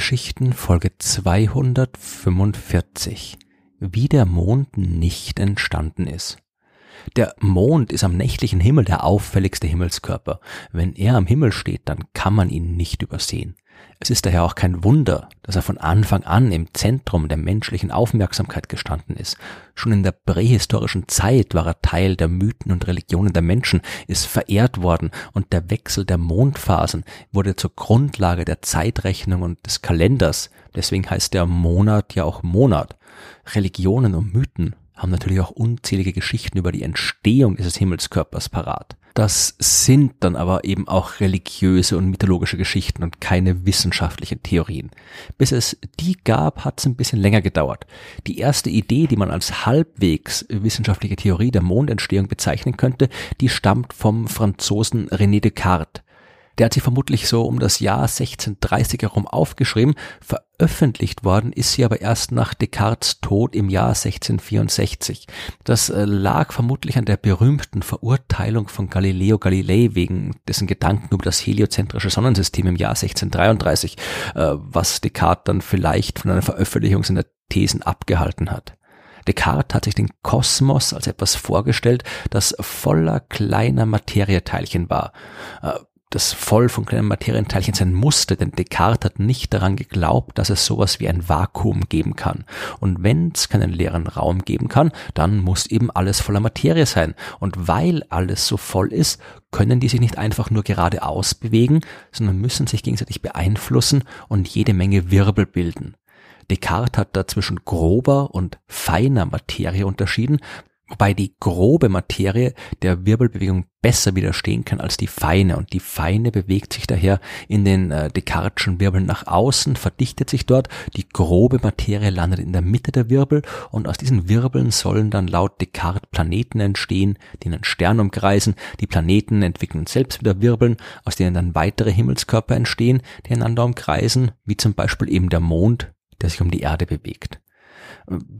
Sternengeschichten Folge 245 Wie der Mond nicht entstanden ist. Der Mond ist am nächtlichen Himmel der auffälligste Himmelskörper. Wenn er am Himmel steht, dann kann man ihn nicht übersehen. Es ist daher auch kein Wunder, dass er von Anfang an im Zentrum der menschlichen Aufmerksamkeit gestanden ist. Schon in der prähistorischen Zeit war er Teil der Mythen und Religionen der Menschen, ist verehrt worden und der Wechsel der Mondphasen wurde zur Grundlage der Zeitrechnung und des Kalenders. Deswegen heißt der Monat ja auch Monat. Religionen und Mythen haben natürlich auch unzählige Geschichten über die Entstehung dieses Himmelskörpers parat. Das sind dann aber eben auch religiöse und mythologische Geschichten und keine wissenschaftlichen Theorien. Bis es die gab, hat es ein bisschen länger gedauert. Die erste Idee, die man als halbwegs wissenschaftliche Theorie der Mondentstehung bezeichnen könnte, die stammt vom Franzosen René Descartes. Der hat sie vermutlich so um das Jahr 1630 herum aufgeschrieben. Veröffentlicht worden ist sie aber erst nach Descartes Tod im Jahr 1664. Das äh, lag vermutlich an der berühmten Verurteilung von Galileo Galilei wegen dessen Gedanken über das heliozentrische Sonnensystem im Jahr 1633, äh, was Descartes dann vielleicht von einer Veröffentlichung seiner Thesen abgehalten hat. Descartes hat sich den Kosmos als etwas vorgestellt, das voller kleiner Materieteilchen war. Das voll von kleinen Materienteilchen sein musste, denn Descartes hat nicht daran geglaubt, dass es sowas wie ein Vakuum geben kann. Und wenn es keinen leeren Raum geben kann, dann muss eben alles voller Materie sein. Und weil alles so voll ist, können die sich nicht einfach nur geradeaus bewegen, sondern müssen sich gegenseitig beeinflussen und jede Menge Wirbel bilden. Descartes hat da zwischen grober und feiner Materie unterschieden, wobei die grobe Materie der Wirbelbewegung besser widerstehen kann als die feine. Und die feine bewegt sich daher in den äh, Descartes'schen Wirbeln nach außen, verdichtet sich dort, die grobe Materie landet in der Mitte der Wirbel. Und aus diesen Wirbeln sollen dann laut Descartes Planeten entstehen, die einen Stern umkreisen, die Planeten entwickeln selbst wieder Wirbeln, aus denen dann weitere Himmelskörper entstehen, die einander umkreisen, wie zum Beispiel eben der Mond, der sich um die Erde bewegt.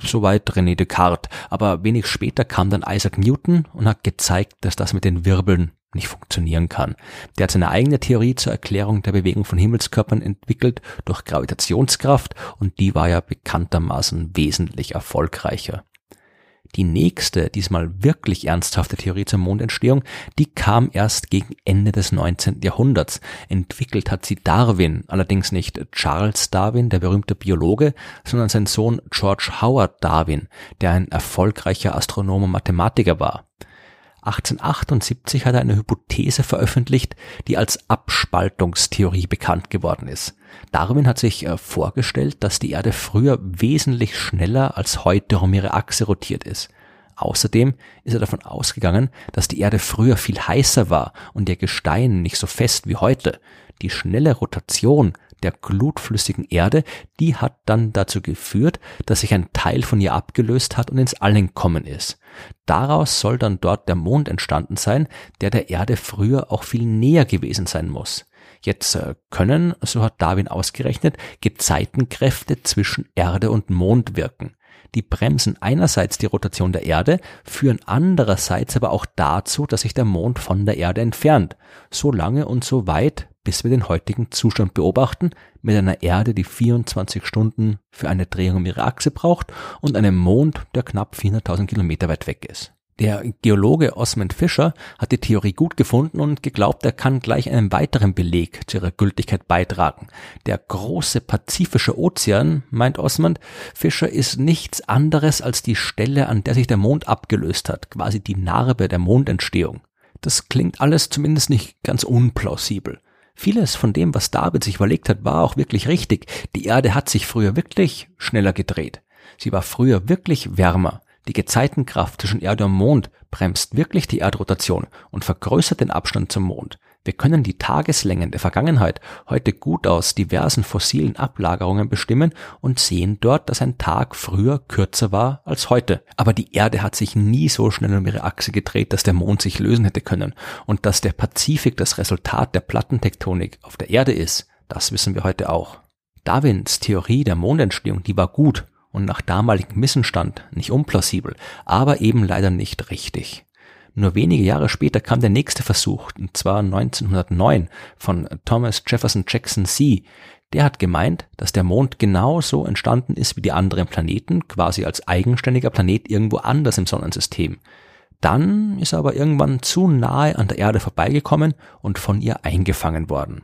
Soweit René Descartes. Aber wenig später kam dann Isaac Newton und hat gezeigt, dass das mit den Wirbeln nicht funktionieren kann. Der hat seine eigene Theorie zur Erklärung der Bewegung von Himmelskörpern entwickelt durch Gravitationskraft und die war ja bekanntermaßen wesentlich erfolgreicher. Die nächste, diesmal wirklich ernsthafte Theorie zur Mondentstehung, die kam erst gegen Ende des 19. Jahrhunderts. Entwickelt hat sie Darwin, allerdings nicht Charles Darwin, der berühmte Biologe, sondern sein Sohn George Howard Darwin, der ein erfolgreicher Astronom und Mathematiker war. 1878 hat er eine Hypothese veröffentlicht, die als Abspaltungstheorie bekannt geworden ist. Darwin hat sich äh, vorgestellt, dass die Erde früher wesentlich schneller als heute um ihre Achse rotiert ist. Außerdem ist er davon ausgegangen, dass die Erde früher viel heißer war und ihr Gestein nicht so fest wie heute. Die schnelle Rotation der glutflüssigen Erde, die hat dann dazu geführt, dass sich ein Teil von ihr abgelöst hat und ins All entkommen ist. Daraus soll dann dort der Mond entstanden sein, der der Erde früher auch viel näher gewesen sein muss. Jetzt äh, können, so hat Darwin ausgerechnet, Gezeitenkräfte zwischen Erde und Mond wirken. Die bremsen einerseits die Rotation der Erde, führen andererseits aber auch dazu, dass sich der Mond von der Erde entfernt. So lange und so weit, bis wir den heutigen Zustand beobachten, mit einer Erde, die 24 Stunden für eine Drehung um ihre Achse braucht und einem Mond, der knapp 400.000 Kilometer weit weg ist. Der Geologe Osmond Fischer hat die Theorie gut gefunden und geglaubt, er kann gleich einen weiteren Beleg zu ihrer Gültigkeit beitragen. Der große Pazifische Ozean, meint Osmond, Fischer ist nichts anderes als die Stelle, an der sich der Mond abgelöst hat, quasi die Narbe der Mondentstehung. Das klingt alles zumindest nicht ganz unplausibel. Vieles von dem, was David sich überlegt hat, war auch wirklich richtig. Die Erde hat sich früher wirklich schneller gedreht. Sie war früher wirklich wärmer. Die Gezeitenkraft zwischen Erde und Mond bremst wirklich die Erdrotation und vergrößert den Abstand zum Mond. Wir können die Tageslängen der Vergangenheit heute gut aus diversen fossilen Ablagerungen bestimmen und sehen dort, dass ein Tag früher kürzer war als heute. Aber die Erde hat sich nie so schnell um ihre Achse gedreht, dass der Mond sich lösen hätte können. Und dass der Pazifik das Resultat der Plattentektonik auf der Erde ist, das wissen wir heute auch. Darwins Theorie der Mondentstehung, die war gut und nach damaligem Wissensstand nicht unplausibel, aber eben leider nicht richtig. Nur wenige Jahre später kam der nächste Versuch, und zwar 1909 von Thomas Jefferson Jackson C. Der hat gemeint, dass der Mond genauso entstanden ist wie die anderen Planeten, quasi als eigenständiger Planet irgendwo anders im Sonnensystem. Dann ist er aber irgendwann zu nahe an der Erde vorbeigekommen und von ihr eingefangen worden.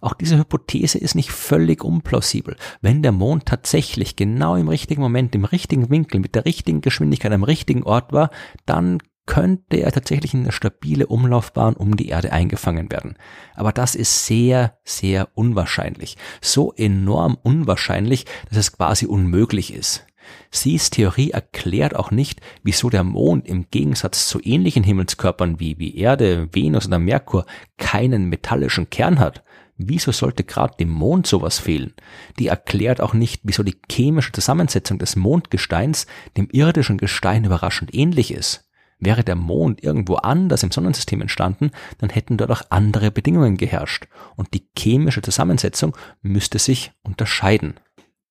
Auch diese Hypothese ist nicht völlig unplausibel. Wenn der Mond tatsächlich genau im richtigen Moment, im richtigen Winkel, mit der richtigen Geschwindigkeit am richtigen Ort war, dann könnte er tatsächlich in eine stabile Umlaufbahn um die Erde eingefangen werden. Aber das ist sehr, sehr unwahrscheinlich. So enorm unwahrscheinlich, dass es quasi unmöglich ist. Sees Theorie erklärt auch nicht, wieso der Mond im Gegensatz zu ähnlichen Himmelskörpern wie, wie Erde, Venus oder Merkur keinen metallischen Kern hat. Wieso sollte gerade dem Mond sowas fehlen? Die erklärt auch nicht, wieso die chemische Zusammensetzung des Mondgesteins dem irdischen Gestein überraschend ähnlich ist. Wäre der Mond irgendwo anders im Sonnensystem entstanden, dann hätten dort auch andere Bedingungen geherrscht und die chemische Zusammensetzung müsste sich unterscheiden.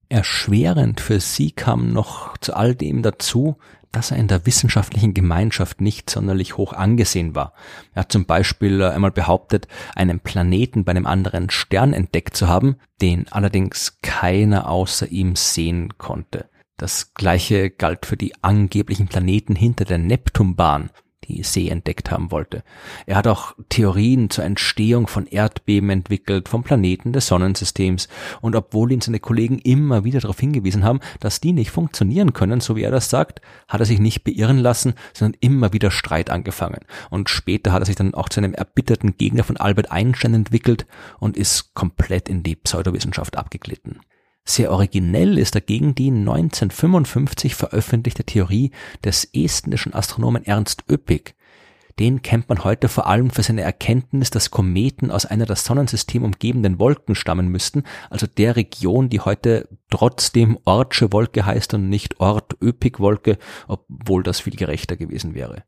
Erschwerend für sie kam noch zu all dem dazu, dass er in der wissenschaftlichen Gemeinschaft nicht sonderlich hoch angesehen war. Er hat zum Beispiel einmal behauptet, einen Planeten bei einem anderen Stern entdeckt zu haben, den allerdings keiner außer ihm sehen konnte. Das gleiche galt für die angeblichen Planeten hinter der Neptunbahn, die See entdeckt haben wollte. Er hat auch Theorien zur Entstehung von Erdbeben entwickelt, vom Planeten des Sonnensystems. Und obwohl ihn seine Kollegen immer wieder darauf hingewiesen haben, dass die nicht funktionieren können, so wie er das sagt, hat er sich nicht beirren lassen, sondern immer wieder Streit angefangen. Und später hat er sich dann auch zu einem erbitterten Gegner von Albert Einstein entwickelt und ist komplett in die Pseudowissenschaft abgeglitten. Sehr originell ist dagegen die 1955 veröffentlichte Theorie des estnischen Astronomen Ernst Öpik. Den kennt man heute vor allem für seine Erkenntnis, dass Kometen aus einer das Sonnensystem umgebenden Wolken stammen müssten, also der Region, die heute trotzdem Ortsche Wolke heißt und nicht Ort-Öpik-Wolke, obwohl das viel gerechter gewesen wäre.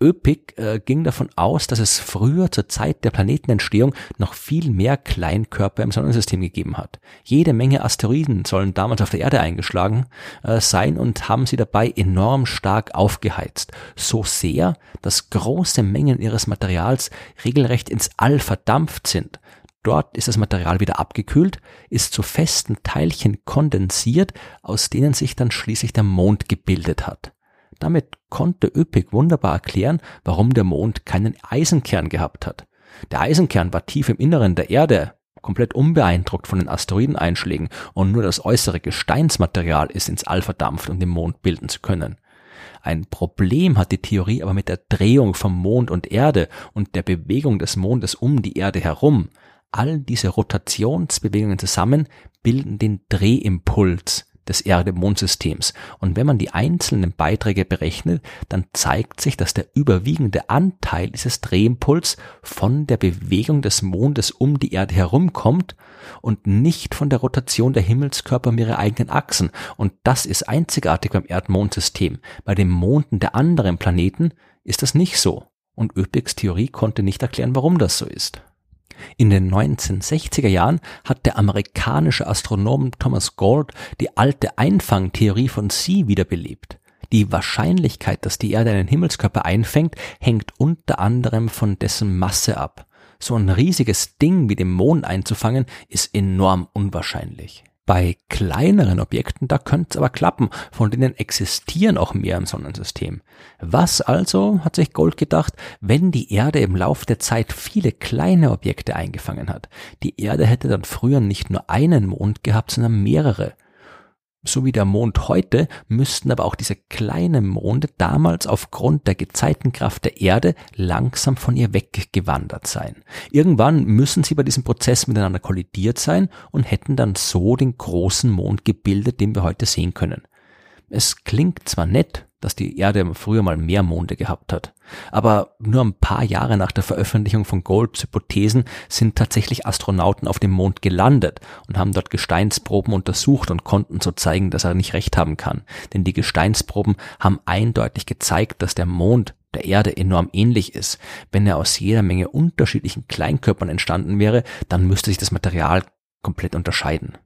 Öpik äh, ging davon aus, dass es früher zur Zeit der Planetenentstehung noch viel mehr Kleinkörper im Sonnensystem gegeben hat. Jede Menge Asteroiden sollen damals auf der Erde eingeschlagen äh, sein und haben sie dabei enorm stark aufgeheizt. So sehr, dass große Mengen ihres Materials regelrecht ins All verdampft sind. Dort ist das Material wieder abgekühlt, ist zu festen Teilchen kondensiert, aus denen sich dann schließlich der Mond gebildet hat. Damit konnte Üppig wunderbar erklären, warum der Mond keinen Eisenkern gehabt hat. Der Eisenkern war tief im Inneren der Erde, komplett unbeeindruckt von den Asteroideneinschlägen und nur das äußere Gesteinsmaterial ist ins All verdampft, um den Mond bilden zu können. Ein Problem hat die Theorie aber mit der Drehung vom Mond und Erde und der Bewegung des Mondes um die Erde herum. All diese Rotationsbewegungen zusammen bilden den Drehimpuls, des Erde-Mond-Systems. Und wenn man die einzelnen Beiträge berechnet, dann zeigt sich, dass der überwiegende Anteil dieses Drehimpuls von der Bewegung des Mondes um die Erde herumkommt und nicht von der Rotation der Himmelskörper um ihre eigenen Achsen. Und das ist einzigartig beim Erd-Mond-System. Bei den Monden der anderen Planeten ist das nicht so. Und Öpics Theorie konnte nicht erklären, warum das so ist. In den 1960er Jahren hat der amerikanische Astronom Thomas Gold die alte Einfangtheorie von Sie wiederbelebt. Die Wahrscheinlichkeit, dass die Erde einen Himmelskörper einfängt, hängt unter anderem von dessen Masse ab. So ein riesiges Ding wie den Mond einzufangen, ist enorm unwahrscheinlich. Bei kleineren Objekten, da könnte es aber klappen, von denen existieren auch mehr im Sonnensystem. Was also, hat sich Gold gedacht, wenn die Erde im Lauf der Zeit viele kleine Objekte eingefangen hat? Die Erde hätte dann früher nicht nur einen Mond gehabt, sondern mehrere so wie der Mond heute, müssten aber auch diese kleinen Monde damals aufgrund der Gezeitenkraft der Erde langsam von ihr weggewandert sein. Irgendwann müssen sie bei diesem Prozess miteinander kollidiert sein und hätten dann so den großen Mond gebildet, den wir heute sehen können. Es klingt zwar nett, dass die Erde früher mal mehr Monde gehabt hat. Aber nur ein paar Jahre nach der Veröffentlichung von Golds Hypothesen sind tatsächlich Astronauten auf dem Mond gelandet und haben dort Gesteinsproben untersucht und konnten so zeigen, dass er nicht recht haben kann. Denn die Gesteinsproben haben eindeutig gezeigt, dass der Mond der Erde enorm ähnlich ist. Wenn er aus jeder Menge unterschiedlichen Kleinkörpern entstanden wäre, dann müsste sich das Material komplett unterscheiden.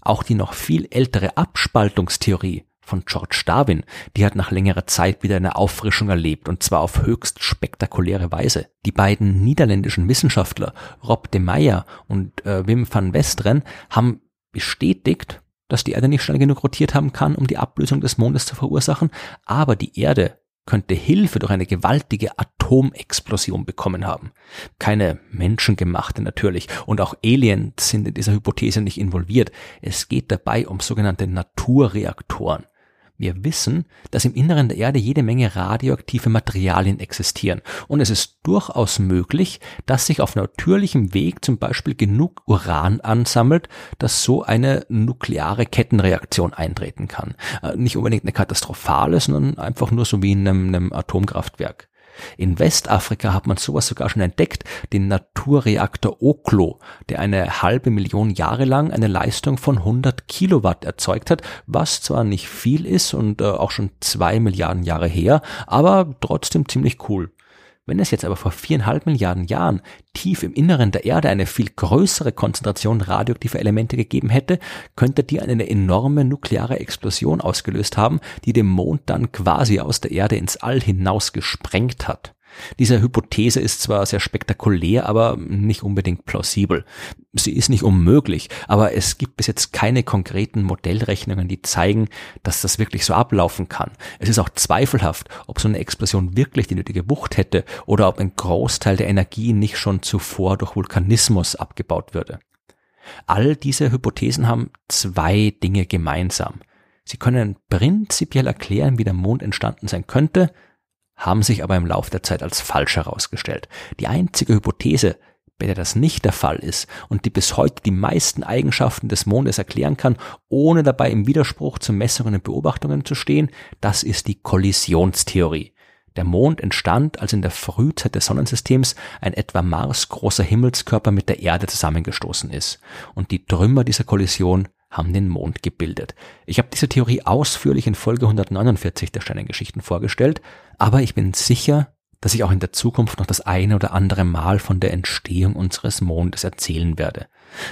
Auch die noch viel ältere Abspaltungstheorie von George Darwin, die hat nach längerer Zeit wieder eine Auffrischung erlebt und zwar auf höchst spektakuläre Weise. Die beiden niederländischen Wissenschaftler Rob de Meyer und äh, Wim van Westeren haben bestätigt, dass die Erde nicht schnell genug rotiert haben kann, um die Ablösung des Mondes zu verursachen, aber die Erde könnte Hilfe durch eine gewaltige Atomexplosion bekommen haben. Keine menschengemachte natürlich und auch Aliens sind in dieser Hypothese nicht involviert. Es geht dabei um sogenannte Naturreaktoren. Wir wissen, dass im Inneren der Erde jede Menge radioaktive Materialien existieren und es ist durchaus möglich, dass sich auf natürlichem Weg zum Beispiel genug Uran ansammelt, dass so eine nukleare Kettenreaktion eintreten kann. Äh, nicht unbedingt eine katastrophale, sondern einfach nur so wie in einem, einem Atomkraftwerk. In Westafrika hat man sowas sogar schon entdeckt, den Naturreaktor Oklo, der eine halbe Million Jahre lang eine Leistung von 100 Kilowatt erzeugt hat, was zwar nicht viel ist und äh, auch schon zwei Milliarden Jahre her, aber trotzdem ziemlich cool. Wenn es jetzt aber vor viereinhalb Milliarden Jahren tief im Inneren der Erde eine viel größere Konzentration radioaktiver Elemente gegeben hätte, könnte die eine enorme nukleare Explosion ausgelöst haben, die den Mond dann quasi aus der Erde ins All hinaus gesprengt hat. Diese Hypothese ist zwar sehr spektakulär, aber nicht unbedingt plausibel. Sie ist nicht unmöglich, aber es gibt bis jetzt keine konkreten Modellrechnungen, die zeigen, dass das wirklich so ablaufen kann. Es ist auch zweifelhaft, ob so eine Explosion wirklich die nötige Wucht hätte oder ob ein Großteil der Energie nicht schon zuvor durch Vulkanismus abgebaut würde. All diese Hypothesen haben zwei Dinge gemeinsam. Sie können prinzipiell erklären, wie der Mond entstanden sein könnte, haben sich aber im Laufe der Zeit als falsch herausgestellt. Die einzige Hypothese, bei der das nicht der Fall ist und die bis heute die meisten Eigenschaften des Mondes erklären kann, ohne dabei im Widerspruch zu Messungen und Beobachtungen zu stehen, das ist die Kollisionstheorie. Der Mond entstand, als in der Frühzeit des Sonnensystems ein etwa marsgroßer Himmelskörper mit der Erde zusammengestoßen ist. Und die Trümmer dieser Kollision haben den Mond gebildet. Ich habe diese Theorie ausführlich in Folge 149 der Sternengeschichten vorgestellt, aber ich bin sicher, dass ich auch in der Zukunft noch das eine oder andere Mal von der Entstehung unseres Mondes erzählen werde.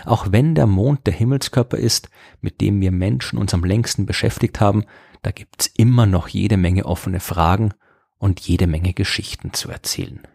Auch wenn der Mond der Himmelskörper ist, mit dem wir Menschen uns am längsten beschäftigt haben, da gibt's immer noch jede Menge offene Fragen und jede Menge Geschichten zu erzählen.